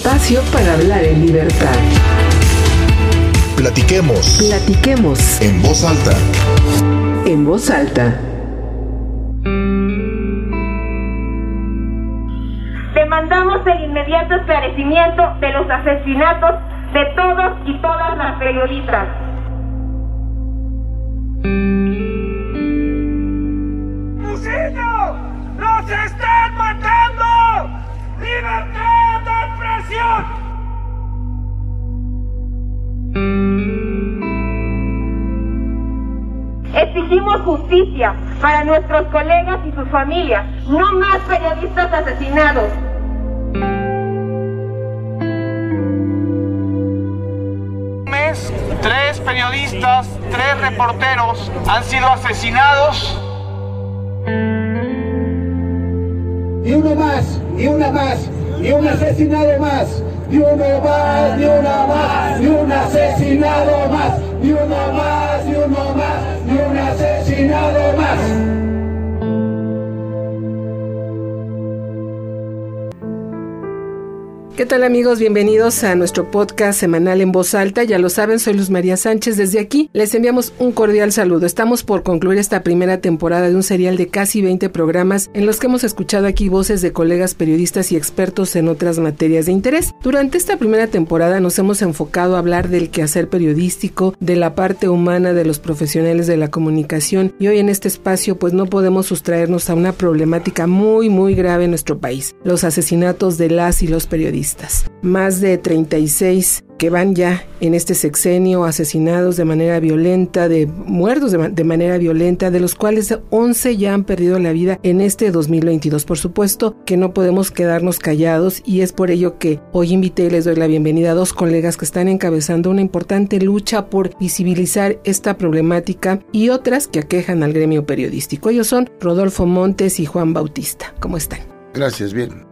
espacio para hablar en libertad. Platiquemos. Platiquemos En voz alta. en voz alta. Demandamos el inmediato esclarecimiento de los asesinatos de todos y todas las periodistas. ¡Fusillo! ¡Nos están matando! ¡Libertad Exigimos justicia para nuestros colegas y sus familias. No más periodistas asesinados. mes, tres periodistas, tres reporteros han sido asesinados. Ni uno más, ni una más, ni un asesinado más, ni uno más, ni una más, ni un asesinado más, ni uno más, ni uno más, ni un asesinado más. ¿Qué tal amigos? Bienvenidos a nuestro podcast semanal en voz alta. Ya lo saben, soy Luz María Sánchez. Desde aquí les enviamos un cordial saludo. Estamos por concluir esta primera temporada de un serial de casi 20 programas en los que hemos escuchado aquí voces de colegas periodistas y expertos en otras materias de interés. Durante esta primera temporada nos hemos enfocado a hablar del quehacer periodístico, de la parte humana de los profesionales de la comunicación y hoy en este espacio pues no podemos sustraernos a una problemática muy muy grave en nuestro país, los asesinatos de las y los periodistas. Más de 36 que van ya en este sexenio asesinados de manera violenta, de muertos de, de manera violenta, de los cuales 11 ya han perdido la vida en este 2022. Por supuesto que no podemos quedarnos callados y es por ello que hoy invité y les doy la bienvenida a dos colegas que están encabezando una importante lucha por visibilizar esta problemática y otras que aquejan al gremio periodístico. Ellos son Rodolfo Montes y Juan Bautista. ¿Cómo están? Gracias, bien.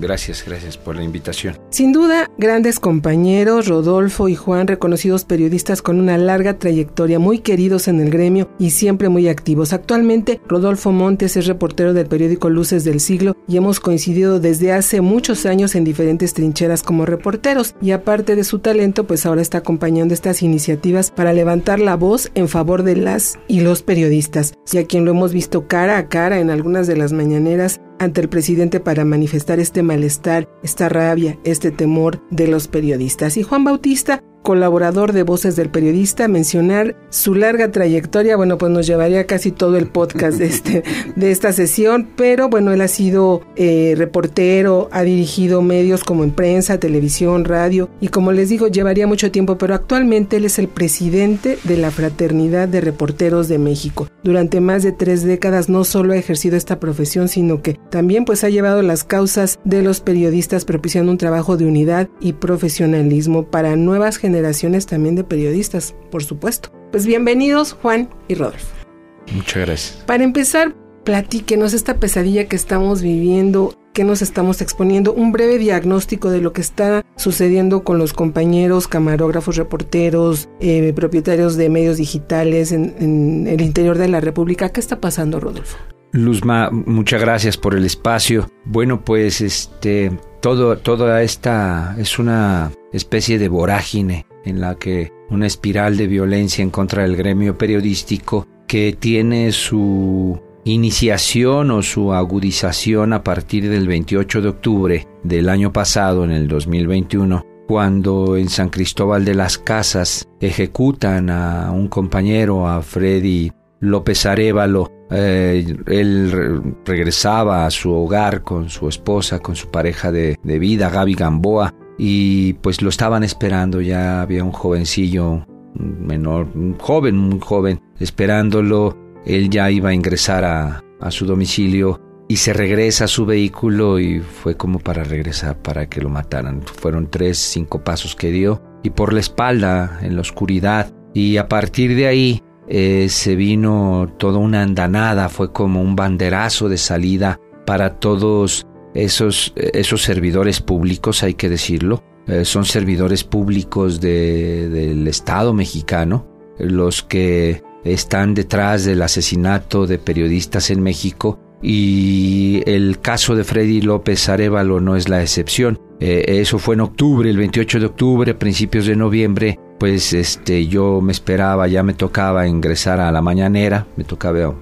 Gracias, gracias por la invitación. Sin duda, grandes compañeros, Rodolfo y Juan, reconocidos periodistas con una larga trayectoria, muy queridos en el gremio y siempre muy activos. Actualmente, Rodolfo Montes es reportero del periódico Luces del Siglo y hemos coincidido desde hace muchos años en diferentes trincheras como reporteros y aparte de su talento, pues ahora está acompañando estas iniciativas para levantar la voz en favor de las y los periodistas, y a quien lo hemos visto cara a cara en algunas de las mañaneras ante el presidente para manifestar este malestar, esta rabia, este temor de los periodistas. Y Juan Bautista, colaborador de Voces del Periodista, mencionar su larga trayectoria, bueno, pues nos llevaría casi todo el podcast de, este, de esta sesión, pero bueno, él ha sido eh, reportero, ha dirigido medios como en prensa, televisión, radio, y como les digo, llevaría mucho tiempo, pero actualmente él es el presidente de la Fraternidad de Reporteros de México. Durante más de tres décadas no solo ha ejercido esta profesión, sino que también pues ha llevado las causas de los periodistas propiciando un trabajo de unidad y profesionalismo para nuevas generaciones también de periodistas, por supuesto. Pues bienvenidos Juan y Rodolfo. Muchas gracias. Para empezar, platíquenos esta pesadilla que estamos viviendo, que nos estamos exponiendo, un breve diagnóstico de lo que está sucediendo con los compañeros, camarógrafos, reporteros, eh, propietarios de medios digitales en, en el interior de la República. ¿Qué está pasando, Rodolfo? Luzma, muchas gracias por el espacio. Bueno, pues este todo toda esta es una especie de vorágine en la que una espiral de violencia en contra del gremio periodístico que tiene su iniciación o su agudización a partir del 28 de octubre del año pasado en el 2021 cuando en San Cristóbal de las Casas ejecutan a un compañero, a Freddy López Arevalo, eh, él re- regresaba a su hogar con su esposa, con su pareja de, de vida, Gaby Gamboa, y pues lo estaban esperando, ya había un jovencillo menor, un joven, muy joven, esperándolo, él ya iba a ingresar a, a su domicilio y se regresa a su vehículo y fue como para regresar para que lo mataran. Fueron tres, cinco pasos que dio y por la espalda, en la oscuridad, y a partir de ahí eh, se vino toda una andanada, fue como un banderazo de salida para todos esos, esos servidores públicos, hay que decirlo. Eh, son servidores públicos de- del Estado mexicano, los que están detrás del asesinato de periodistas en México y el caso de Freddy López Arevalo no es la excepción. Eh, eso fue en octubre, el 28 de octubre, principios de noviembre, pues este yo me esperaba, ya me tocaba ingresar a la mañanera, me tocaba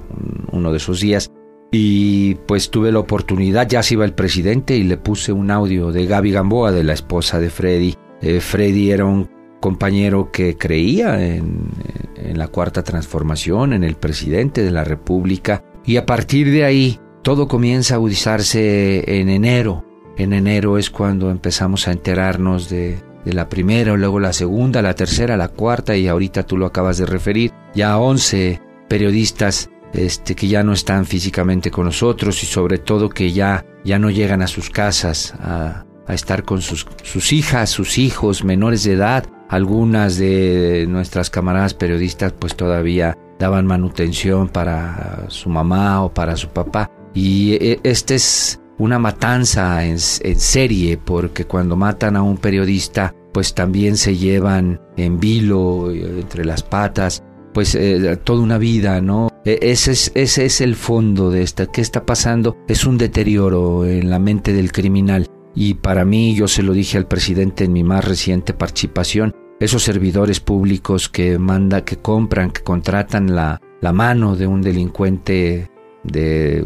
uno de esos días y pues tuve la oportunidad, ya se iba el presidente y le puse un audio de Gaby Gamboa, de la esposa de Freddy. Eh, Freddy era un compañero que creía en, en, la cuarta transformación, en el presidente de la República, y a partir de ahí todo comienza a agudizarse en enero. En enero es cuando empezamos a enterarnos de, la primera, luego la segunda, la tercera, la cuarta, y ahorita tú lo acabas de referir, ya 11 periodistas este, que ya no están físicamente con nosotros y sobre todo que ya, ya no llegan a sus casas a, a estar con sus, sus hijas, sus hijos menores de edad. Algunas de nuestras camaradas periodistas pues todavía daban manutención para su mamá o para su papá. Y e, esta es una matanza en, en serie porque cuando matan a un periodista pues también se llevan en vilo eh, entre las patas pues eh, toda una vida, ¿no? E, ese es, ese es el fondo de esta. ¿Qué está pasando? Es un deterioro en la mente del criminal. Y para mí, yo se lo dije al presidente en mi más reciente participación, esos servidores públicos que manda, que compran, que contratan la, la mano de un delincuente, de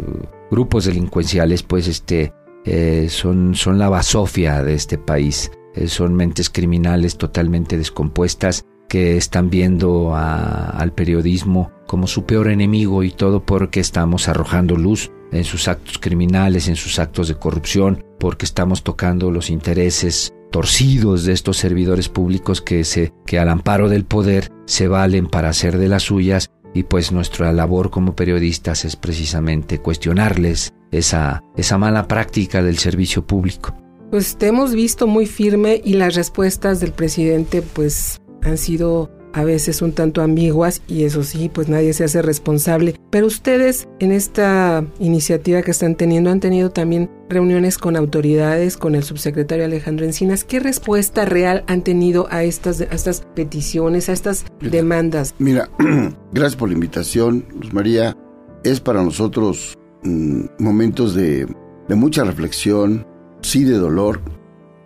grupos delincuenciales, pues este, eh, son, son la basofia de este país. Eh, son mentes criminales totalmente descompuestas que están viendo al periodismo como su peor enemigo y todo porque estamos arrojando luz en sus actos criminales, en sus actos de corrupción, porque estamos tocando los intereses torcidos de estos servidores públicos que se que al amparo del poder se valen para hacer de las suyas y pues nuestra labor como periodistas es precisamente cuestionarles esa esa mala práctica del servicio público. Pues te hemos visto muy firme y las respuestas del presidente pues han sido a veces un tanto ambiguas y eso sí, pues nadie se hace responsable. Pero ustedes en esta iniciativa que están teniendo han tenido también reuniones con autoridades, con el subsecretario Alejandro Encinas. ¿Qué respuesta real han tenido a estas, estas peticiones, a estas demandas? Mira, gracias por la invitación, Luz María. Es para nosotros mm, momentos de, de mucha reflexión, sí de dolor,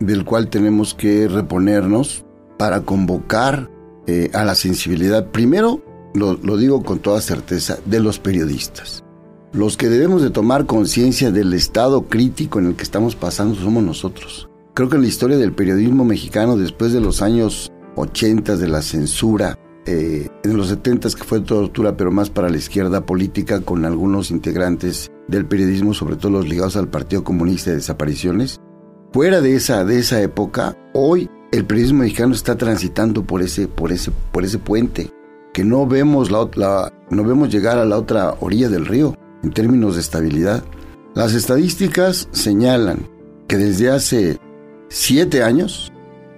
del cual tenemos que reponernos para convocar eh, a la sensibilidad, primero, lo, lo digo con toda certeza, de los periodistas. Los que debemos de tomar conciencia del estado crítico en el que estamos pasando somos nosotros. Creo que en la historia del periodismo mexicano, después de los años 80 de la censura, eh, en los 70 que fue tortura, pero más para la izquierda política, con algunos integrantes del periodismo, sobre todo los ligados al Partido Comunista de Desapariciones. Fuera de esa, de esa época, hoy el periodismo mexicano está transitando por ese, por ese, por ese puente, que no vemos, la, no vemos llegar a la otra orilla del río en términos de estabilidad. Las estadísticas señalan que desde hace siete años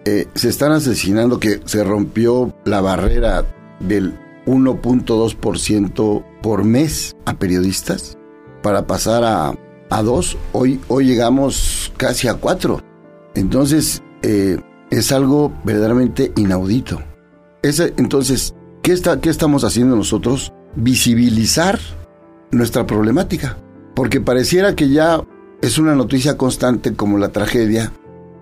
eh, se están asesinando, que se rompió la barrera del 1.2% por mes a periodistas para pasar a, a dos. Hoy, hoy llegamos casi a cuatro. Entonces, eh, es algo verdaderamente inaudito. entonces, ¿qué, está, ¿qué estamos haciendo nosotros? Visibilizar nuestra problemática. Porque pareciera que ya es una noticia constante como la tragedia,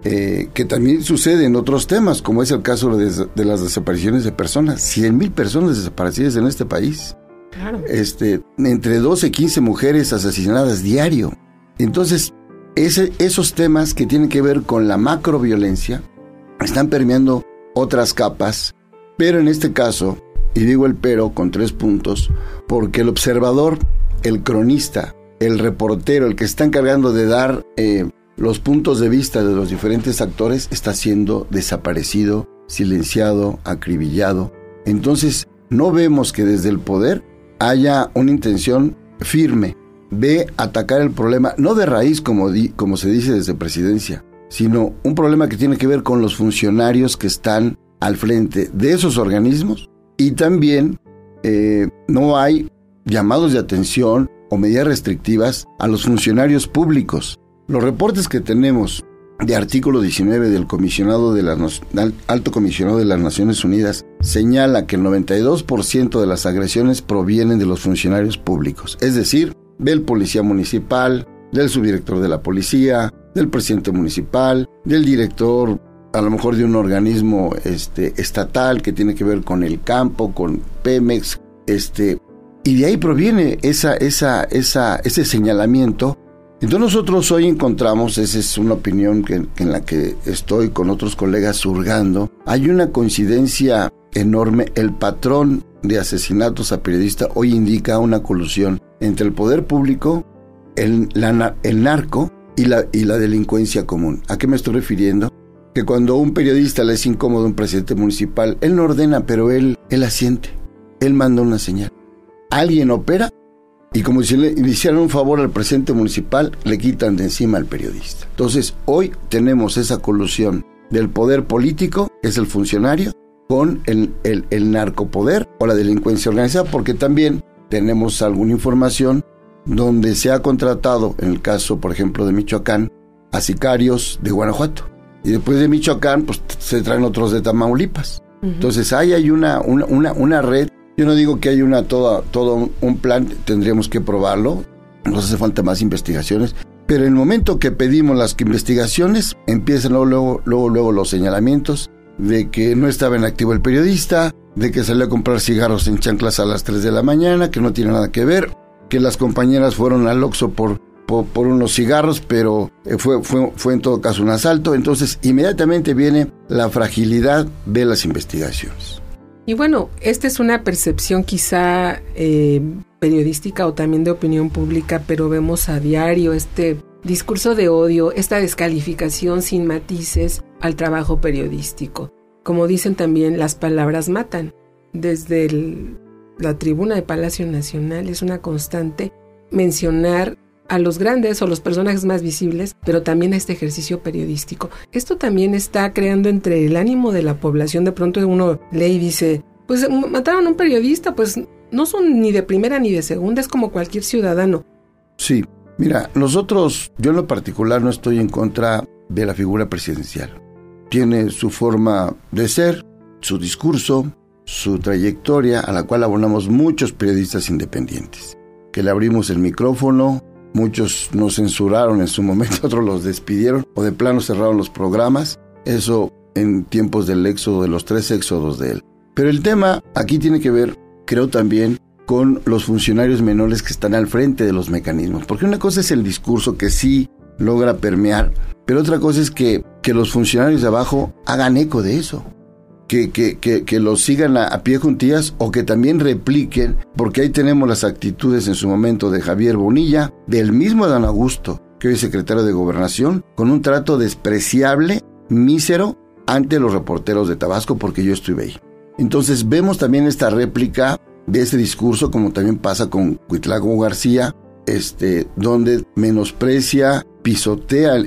eh, que también sucede en otros temas, como es el caso de, de las desapariciones de personas. 100 mil personas desaparecidas en este país. Claro. Este, entre 12 y 15 mujeres asesinadas diario. Entonces, ese, esos temas que tienen que ver con la macroviolencia, están permeando otras capas, pero en este caso, y digo el pero con tres puntos, porque el observador, el cronista, el reportero, el que está encargando de dar eh, los puntos de vista de los diferentes actores, está siendo desaparecido, silenciado, acribillado. Entonces, no vemos que desde el poder haya una intención firme de atacar el problema, no de raíz como, como se dice desde presidencia, sino un problema que tiene que ver con los funcionarios que están al frente de esos organismos y también eh, no hay llamados de atención o medidas restrictivas a los funcionarios públicos. Los reportes que tenemos de artículo 19 del comisionado de alto comisionado de las Naciones Unidas señala que el 92% de las agresiones provienen de los funcionarios públicos, es decir, del policía municipal, del subdirector de la policía, del presidente municipal, del director a lo mejor de un organismo este, estatal que tiene que ver con el campo, con Pemex, este, y de ahí proviene esa, esa, esa, ese señalamiento. Entonces nosotros hoy encontramos, esa es una opinión que, en la que estoy con otros colegas surgando, hay una coincidencia enorme, el patrón de asesinatos a periodistas hoy indica una colusión entre el poder público, el, el narco y la, y la delincuencia común. ¿A qué me estoy refiriendo? Que cuando un periodista le es incómodo un presidente municipal, él no ordena, pero él, él asiente. Él manda una señal. Alguien opera y como si le hicieran un favor al presidente municipal, le quitan de encima al periodista. Entonces, hoy tenemos esa colusión del poder político, que es el funcionario, con el, el, el narcopoder o la delincuencia organizada, porque también tenemos alguna información donde se ha contratado, en el caso, por ejemplo, de Michoacán, a sicarios de Guanajuato. Y después de Michoacán, pues se traen otros de Tamaulipas. Entonces ahí hay una, una, una, red. Yo no digo que hay una toda, todo un plan, tendríamos que probarlo. Nos hace falta más investigaciones. Pero en el momento que pedimos las investigaciones, empiezan luego, luego, luego los señalamientos de que no estaba en activo el periodista, de que salió a comprar cigarros en chanclas a las 3 de la mañana, que no tiene nada que ver, que las compañeras fueron al Oxxo por, por, unos cigarros, pero eh, fue, fue, fue en todo caso un asalto. Entonces, inmediatamente viene la fragilidad de las investigaciones. Y bueno, esta es una percepción quizá eh, periodística o también de opinión pública, pero vemos a diario este discurso de odio, esta descalificación sin matices al trabajo periodístico. Como dicen también, las palabras matan. Desde el la tribuna de Palacio Nacional es una constante mencionar a los grandes o los personajes más visibles, pero también a este ejercicio periodístico. Esto también está creando entre el ánimo de la población, de pronto uno lee y dice, pues mataron a un periodista, pues no son ni de primera ni de segunda, es como cualquier ciudadano. Sí, mira, nosotros, yo en lo particular no estoy en contra de la figura presidencial. Tiene su forma de ser, su discurso, su trayectoria a la cual abonamos muchos periodistas independientes, que le abrimos el micrófono, muchos nos censuraron en su momento, otros los despidieron o de plano cerraron los programas, eso en tiempos del éxodo, de los tres éxodos de él. Pero el tema aquí tiene que ver, creo también, con los funcionarios menores que están al frente de los mecanismos, porque una cosa es el discurso que sí logra permear, pero otra cosa es que, que los funcionarios de abajo hagan eco de eso que, que, que, que los sigan a, pie juntillas o que también repliquen, porque ahí tenemos las actitudes en su momento de Javier Bonilla, del mismo Dan Augusto, que hoy es secretario de Gobernación, con un trato despreciable, mísero, ante los reporteros de Tabasco, porque yo estuve ahí. Entonces vemos también esta réplica de ese discurso, como también pasa con Cuitlago García, este, donde menosprecia, pisotea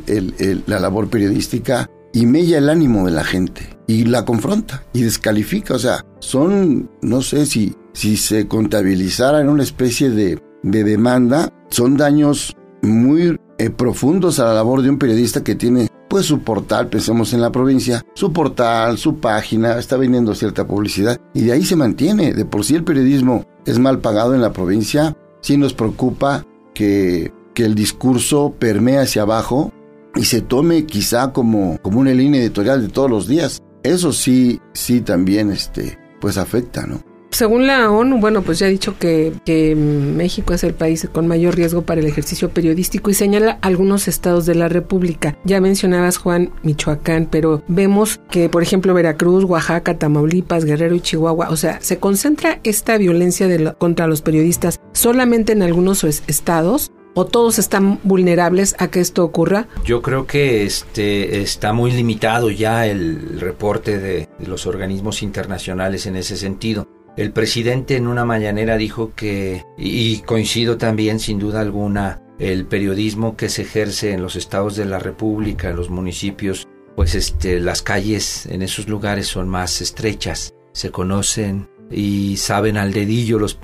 la labor periodística y mella el ánimo de la gente y la confronta y descalifica. O sea, son, no sé si, si se contabilizara en una especie de, de demanda, son daños muy eh, profundos a la labor de un periodista que tiene pues su portal, pensemos en la provincia, su portal, su página, está vendiendo cierta publicidad y de ahí se mantiene. De por sí el periodismo es mal pagado en la provincia, sí nos preocupa que, que el discurso permee hacia abajo y se tome quizá como, como una línea editorial de todos los días. Eso sí, sí también este, pues afecta, ¿no? Según la ONU, bueno, pues ya ha dicho que, que, México es el país con mayor riesgo para el ejercicio periodístico y señala algunos estados de la República. Ya mencionabas, Juan, Michoacán, pero vemos que, por ejemplo, Veracruz, Oaxaca, Tamaulipas, Guerrero y Chihuahua, o sea, se concentra esta violencia de contra los periodistas solamente en algunos estados o todos están vulnerables a que esto ocurra? Yo creo que este está muy limitado ya el reporte de, los organismos internacionales en ese sentido. El presidente en una mañanera dijo que, y coincido también sin duda alguna, el periodismo que se ejerce en los estados de la República, en los municipios, pues este, las calles en esos lugares son más estrechas, se conocen y saben al dedillo los,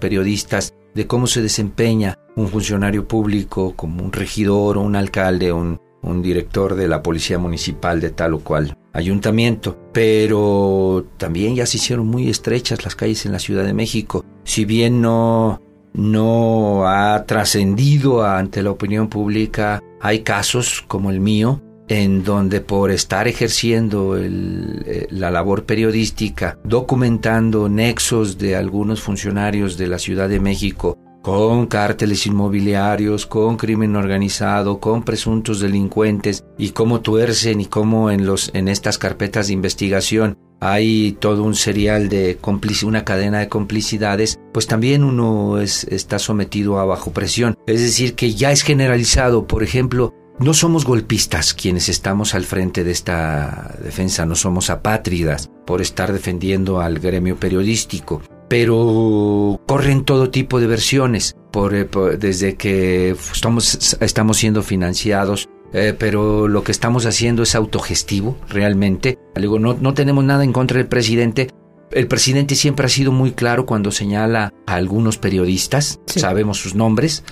periodistas de cómo se desempeña un funcionario público como un regidor o un alcalde o un, director de la policía municipal de tal o cual ayuntamiento, pero también ya se hicieron muy estrechas las calles en la Ciudad de México. Si bien no no ha trascendido ante la opinión pública. Hay casos como el mío en donde por estar ejerciendo eh, la labor periodística, documentando nexos de algunos funcionarios de la Ciudad de México con cárteles inmobiliarios, con crimen organizado, con presuntos delincuentes y cómo tuercen y cómo en los en estas carpetas de investigación hay todo un serial de una cadena de complicidades, pues también uno está sometido a bajo presión. Es decir, que ya es generalizado, por ejemplo, no somos golpistas quienes estamos al frente de esta defensa, no somos apátridas por estar defendiendo al gremio periodístico, pero corren todo tipo de versiones, por, eh, desde que estamos, estamos siendo financiados eh, pero lo que estamos haciendo es autogestivo, realmente. No, no tenemos nada en contra del presidente, el presidente siempre ha sido muy claro cuando señala a algunos periodistas, sabemos sus nombres,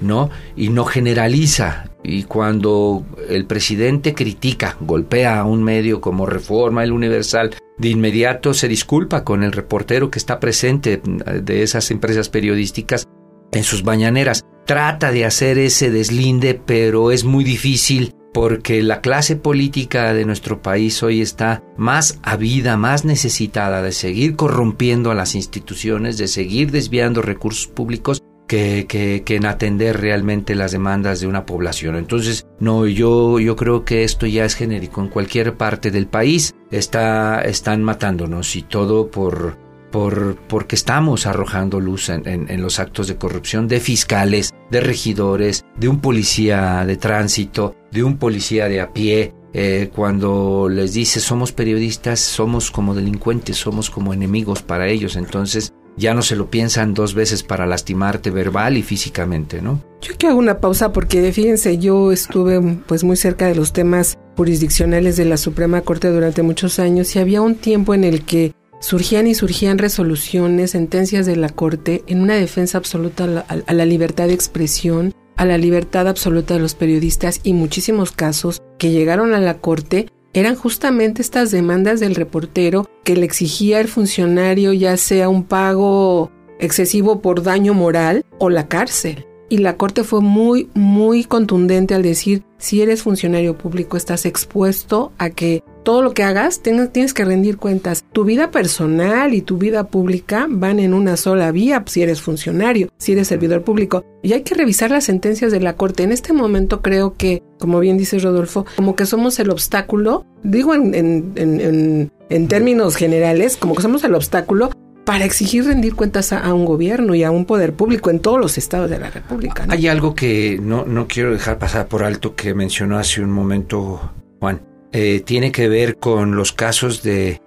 ¿no? Y no generaliza. Y cuando el presidente critica, golpea a un medio como Reforma, el Universal, de inmediato se disculpa con el reportero que está presente de esas empresas periodísticas en sus bañaneras. Trata de hacer ese deslinde, pero es muy difícil porque la clase política de nuestro país hoy está más avida, más necesitada de seguir corrompiendo a las instituciones, de seguir desviando recursos públicos que, que, en atender realmente las demandas de una población. Entonces, no, yo, yo creo que esto ya es genérico. En cualquier parte del país está, están matándonos y todo por, por, porque estamos arrojando luz en, los actos de corrupción de fiscales, de regidores, de un policía de tránsito, de un policía de a pie. Eh, cuando les dice somos periodistas, somos como delincuentes, somos como enemigos para ellos, entonces ya no se lo piensan dos veces para lastimarte verbal y físicamente, ¿no? Yo quiero hago una pausa porque fíjense, yo estuve pues muy cerca de los temas jurisdiccionales de la Suprema Corte durante muchos años y había un tiempo en el que surgían y surgían resoluciones, sentencias de la Corte en una defensa absoluta a la, libertad de expresión, a la libertad absoluta de los periodistas y muchísimos casos que llegaron a la Corte eran justamente estas demandas del reportero que le exigía el funcionario ya sea un pago excesivo por daño moral o la cárcel. Y la Corte fue muy, muy contundente al decir, si eres funcionario público estás expuesto a que todo lo que hagas tienes que rendir cuentas. Tu vida personal y tu vida pública van en una sola vía si eres funcionario, si eres servidor público. Y hay que revisar las sentencias de la Corte. En este momento creo que, como bien dice Rodolfo, como que somos el obstáculo, digo en, en, en, términos generales, como que somos el obstáculo para exigir rendir cuentas a, un gobierno y a un poder público en todos los estados de la República. Hay algo que no, no quiero dejar pasar por alto que mencionó hace un momento Juan. Eh, tiene que ver con los casos de,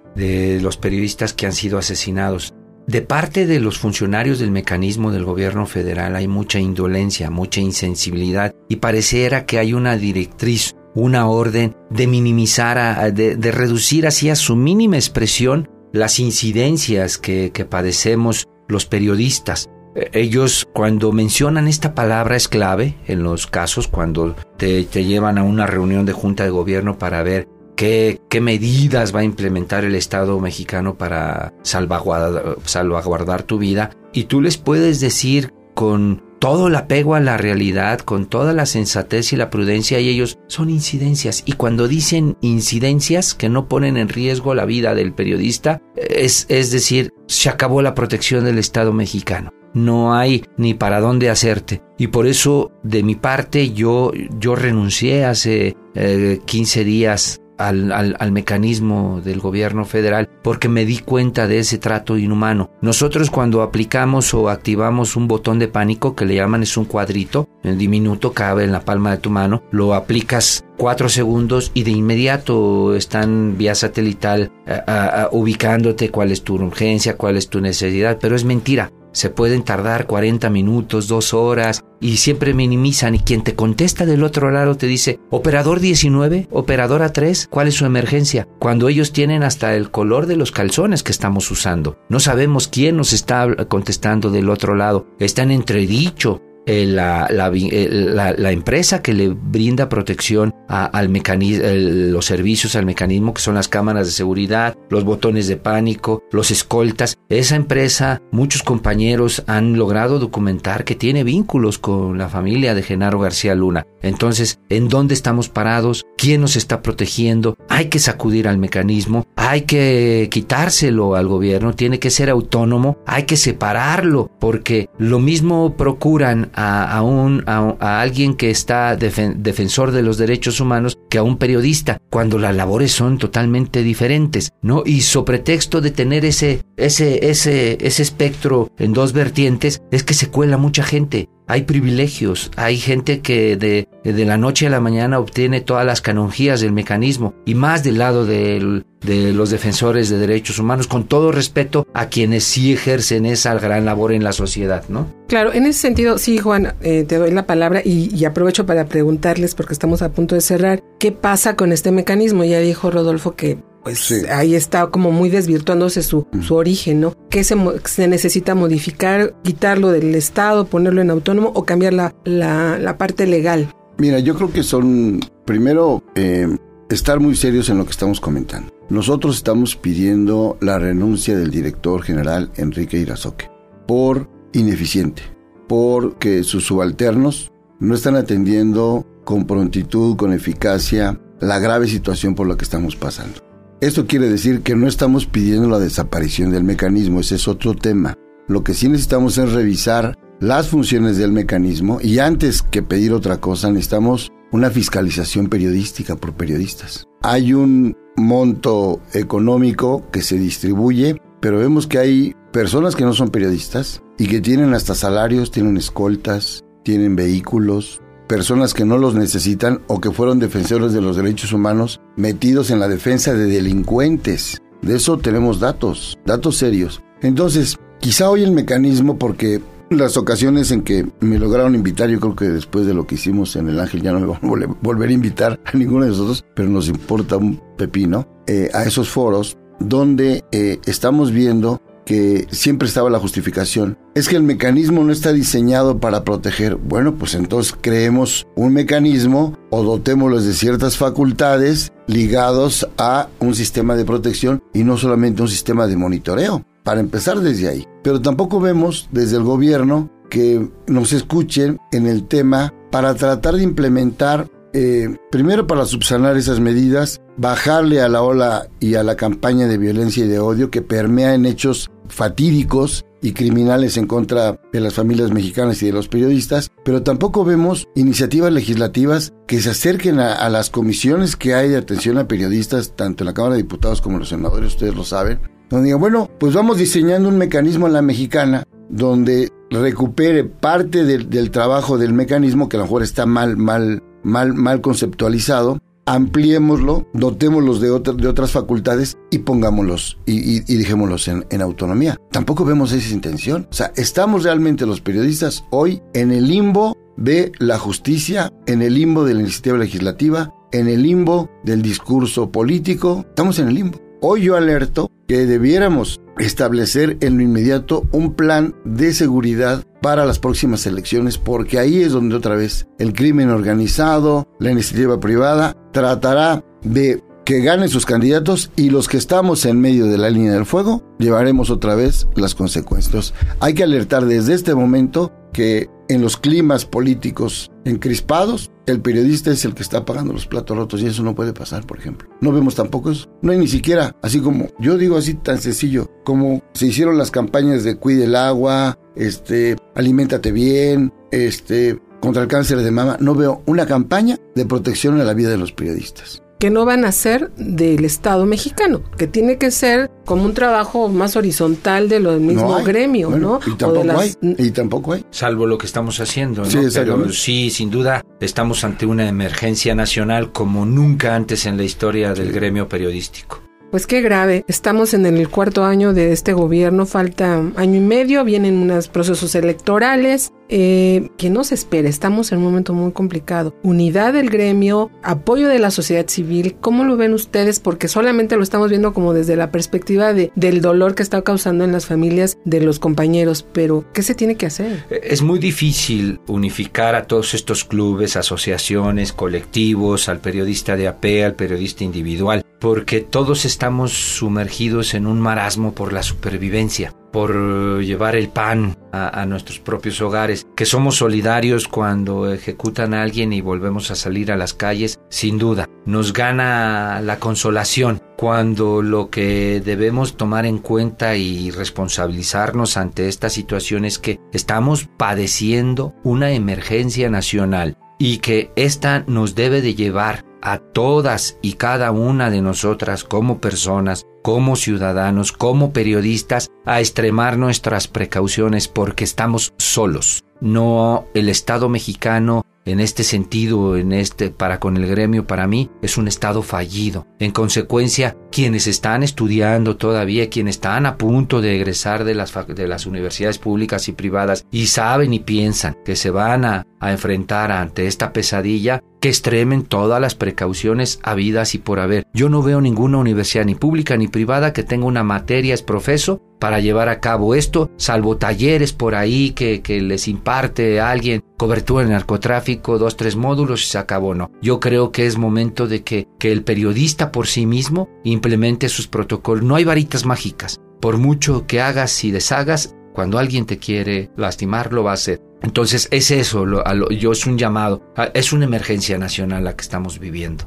los periodistas que han sido asesinados. De parte de los funcionarios del mecanismo del gobierno federal hay mucha indolencia, mucha insensibilidad y pareciera que hay una directriz, una orden de minimizar, de, de, reducir así a su mínima expresión las incidencias que, que padecemos los periodistas. Ellos cuando mencionan esta palabra es clave en los casos cuando te, llevan a una reunión de junta de gobierno para ver qué, qué medidas va a implementar el Estado mexicano para salvaguardar, salvaguardar tu vida y tú les puedes decir con todo el apego a la realidad, con toda la sensatez y la prudencia, y ellos son incidencias. Y cuando dicen incidencias que no ponen en riesgo la vida del periodista, es, es decir, se acabó la protección del Estado mexicano no hay ni para dónde hacerte. Y por eso, de mi parte, yo, yo renuncié hace 15 eh, días al, al, mecanismo del gobierno federal porque me di cuenta de ese trato inhumano. Nosotros cuando aplicamos o activamos un botón de pánico que le llaman es un cuadrito, el diminuto cabe en la palma de tu mano, lo aplicas cuatro segundos y de inmediato están vía satelital ubicándote cuál es tu urgencia, cuál es tu necesidad, pero es mentira se pueden tardar 40 minutos, dos horas y siempre minimizan y quien te contesta del otro lado te dice, operador 19, operadora 3, ¿cuál es su emergencia? Cuando ellos tienen hasta el color de los calzones que estamos usando. No sabemos quién nos está contestando del otro lado. Está en entredicho eh, la, la, empresa que le brinda protección al mecanismo, los servicios al mecanismo que son las cámaras de seguridad, los botones de pánico, los escoltas. Esa empresa, muchos compañeros han logrado documentar que tiene vínculos con la familia de Genaro García Luna. Entonces, ¿en dónde estamos parados? ¿Quién nos está protegiendo? Hay que sacudir al mecanismo, hay que quitárselo al gobierno, tiene que ser autónomo, hay que separarlo, porque lo mismo procuran a, un, a, alguien que está defensor de los derechos humanos que a un periodista, cuando las labores son totalmente diferentes, ¿no? Y sobre pretexto de tener ese, ese, ese, ese espectro en dos vertientes, es que se cuela mucha gente hay privilegios, hay gente que de, de, la noche a la mañana obtiene todas las canonjías del mecanismo y más del lado de los defensores de derechos humanos, con todo respeto a quienes sí ejercen esa gran labor en la sociedad, ¿no? Claro, en ese sentido, sí, Juan, eh, te doy la palabra y, y, aprovecho para preguntarles, porque estamos a punto de cerrar, ¿qué pasa con este mecanismo? Ya dijo Rodolfo que pues ahí está como muy desvirtuándose su, su origen, ¿no? ¿Qué se, se, necesita modificar, quitarlo del Estado, ponerlo en autónomo o cambiar la, la, parte legal? Mira, yo creo que son, primero, eh, estar muy serios en lo que estamos comentando. Nosotros estamos pidiendo la renuncia del director general Enrique Irazoque por ineficiente, porque sus subalternos no están atendiendo con prontitud, con eficacia, la grave situación por la que estamos pasando. Esto quiere decir que no estamos pidiendo la desaparición del mecanismo, ese es otro tema. Lo que sí necesitamos es revisar las funciones del mecanismo y antes que pedir otra cosa necesitamos una fiscalización periodística por periodistas. Hay un monto económico que se distribuye, pero vemos que hay personas que no son periodistas y que tienen hasta salarios, tienen escoltas, tienen vehículos, personas que no los necesitan o que fueron defensores de los derechos humanos metidos en la defensa de delincuentes. De eso tenemos datos, datos serios. Entonces, quizá hoy el mecanismo, porque las ocasiones en que me lograron invitar, yo creo que después de lo que hicimos en El Ángel ya no me van a volver a invitar a ninguno de nosotros, pero nos importa un pepino, eh, a esos foros donde eh, estamos viendo que siempre estaba la justificación, es que el mecanismo no está diseñado para proteger. Bueno, pues entonces creemos un mecanismo o dotémoslos de ciertas facultades ligados a un sistema de protección y no solamente un sistema de monitoreo. Para empezar desde ahí. Pero tampoco vemos desde el gobierno que nos escuchen en el tema para tratar de implementar eh, primero para subsanar esas medidas, bajarle a la ola y a la campaña de violencia y de odio que permea en hechos fatídicos y criminales en contra de las familias mexicanas y de los periodistas, pero tampoco vemos iniciativas legislativas que se acerquen a, las comisiones que hay de atención a periodistas, tanto en la Cámara de Diputados como en los senadores, ustedes lo saben, donde digan, bueno, pues vamos diseñando un mecanismo en la mexicana donde recupere parte del, del trabajo del mecanismo que a lo mejor está mal, mal mal, mal conceptualizado, ampliémoslo, dotémoslos de, de otras facultades y pongámoslos y, y, dejémoslos en, en, autonomía. Tampoco vemos esa intención. O sea, estamos realmente los periodistas hoy en el limbo de la justicia, en el limbo de la iniciativa legislativa, en el limbo del discurso político. Estamos en el limbo. Hoy yo alerto que debiéramos establecer en lo inmediato un plan de seguridad para las próximas elecciones, porque ahí es donde otra vez el crimen organizado, la iniciativa privada, tratará de que ganen sus candidatos y los que estamos en medio de la línea del fuego llevaremos otra vez las consecuencias. hay que alertar desde este momento que en los climas políticos encrispados, el periodista es el que está pagando los platos rotos y eso no puede pasar, por ejemplo. No vemos tampoco eso. No hay ni siquiera, así como, yo digo así tan sencillo, como se hicieron las campañas de cuide el agua, este, aliméntate bien, este, contra el cáncer de mama, no veo una campaña de protección a la vida de los periodistas que no van a ser del Estado mexicano, que tiene que ser como un trabajo más horizontal de lo mismo gremio, ¿no? Y tampoco, hay, y tampoco hay. Salvo lo que estamos haciendo, ¿no? Sí, Pero sí, sin duda, estamos ante una emergencia nacional como nunca antes en la historia del gremio periodístico. Pues qué grave. Estamos en el cuarto año de este gobierno, falta año y medio, vienen unos procesos electorales. Eh, que no se espera, estamos en un momento muy complicado. Unidad del gremio, apoyo de la sociedad civil, ¿cómo lo ven ustedes? Porque solamente lo estamos viendo como desde la perspectiva de, del dolor que está causando en las familias de los compañeros, pero ¿qué se tiene que hacer? Es muy difícil unificar a todos estos clubes, asociaciones, colectivos, al periodista de AP, al periodista individual porque todos estamos sumergidos en un marasmo por la supervivencia, por llevar el pan a, nuestros propios hogares, que somos solidarios cuando ejecutan a alguien y volvemos a salir a las calles, sin duda. Nos gana la consolación cuando lo que debemos tomar en cuenta y responsabilizarnos ante esta situación es que estamos padeciendo una emergencia nacional y que esta nos debe de llevar a todas y cada una de nosotras como personas, como ciudadanos, como periodistas, a extremar nuestras precauciones porque estamos solos. No el Estado mexicano en este sentido, en este para con el gremio para mí es un estado fallido. En consecuencia, quienes están estudiando todavía, quienes están a punto de egresar de las de las universidades públicas y privadas y saben y piensan que se van a, a enfrentar ante esta pesadilla, que extremen todas las precauciones habidas y por haber. Yo no veo ninguna universidad ni pública ni privada que tenga una materia es profeso para llevar a cabo esto, salvo talleres por ahí que, que les imparte alguien cobertura en narcotráfico, dos, tres módulos y se acabó. No. Yo creo que es momento de que, que el periodista por sí mismo implemente sus protocolos. No hay varitas mágicas. Por mucho que hagas y deshagas, cuando alguien te quiere lastimar, lo va a hacer. Entonces es eso, lo, yo es un llamado, es una emergencia nacional la que estamos viviendo.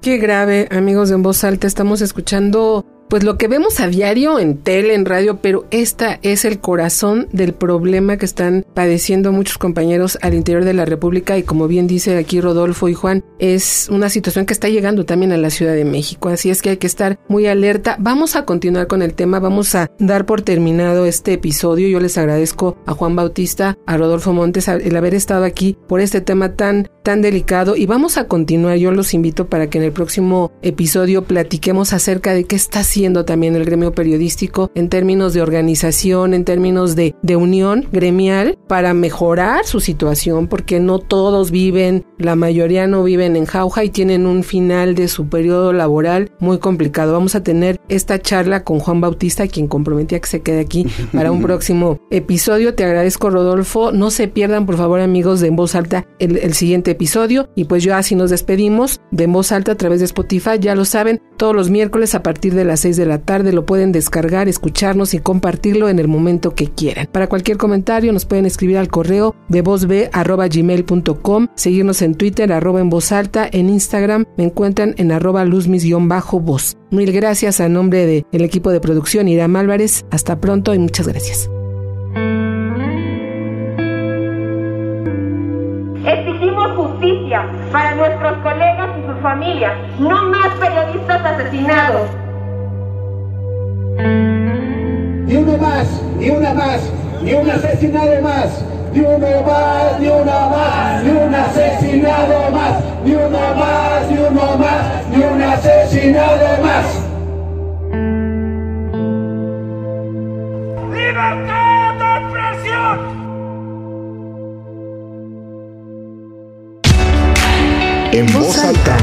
Qué grave, amigos de En Voz Alta, estamos escuchando pues lo que vemos a diario en tele, en radio, pero esta es el corazón del problema que están padeciendo muchos compañeros al interior de la República y como bien dice aquí Rodolfo y Juan, es una situación que está llegando también a la Ciudad de México, así es que hay que estar muy alerta. Vamos a continuar con el tema, vamos a dar por terminado este episodio. Yo les agradezco a Juan Bautista, a Rodolfo Montes el haber estado aquí por este tema tan tan delicado y vamos a continuar. Yo los invito para que en el próximo episodio platiquemos acerca de qué está haciendo también el gremio periodístico en términos de organización, en términos de, de unión gremial para mejorar su situación, porque no todos viven, la mayoría no viven en jauja y tienen un final de su periodo laboral muy complicado. Vamos a tener esta charla con Juan Bautista, quien comprometía que se quede aquí para un próximo episodio. Te agradezco, Rodolfo. No se pierdan, por favor, amigos de En Voz Alta, el, el siguiente episodio. Y pues yo así nos despedimos de voz alta a través de Spotify. Ya lo saben, todos los miércoles a partir de las 6 de la tarde lo pueden descargar, escucharnos y compartirlo en el momento que quieran. Para cualquier comentario nos pueden escribir al correo de vozb.gmail.com, seguirnos en Twitter arroba en voz alta, en Instagram me encuentran en arroba luzmis-voz. Mil gracias a nombre del equipo de producción Irán Álvarez. Hasta pronto y muchas gracias. Ni una más, ni un asesinado más. Ni uno más, ni una más, ni un asesinado más. Ni uno más, ni uno más, ni un asesinado más. ¡Libertad de expresión! En voz alta.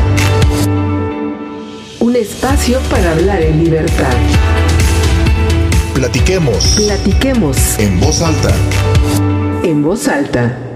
Un espacio para hablar en libertad. Platiquemos. Platiquemos. En voz alta. En voz alta.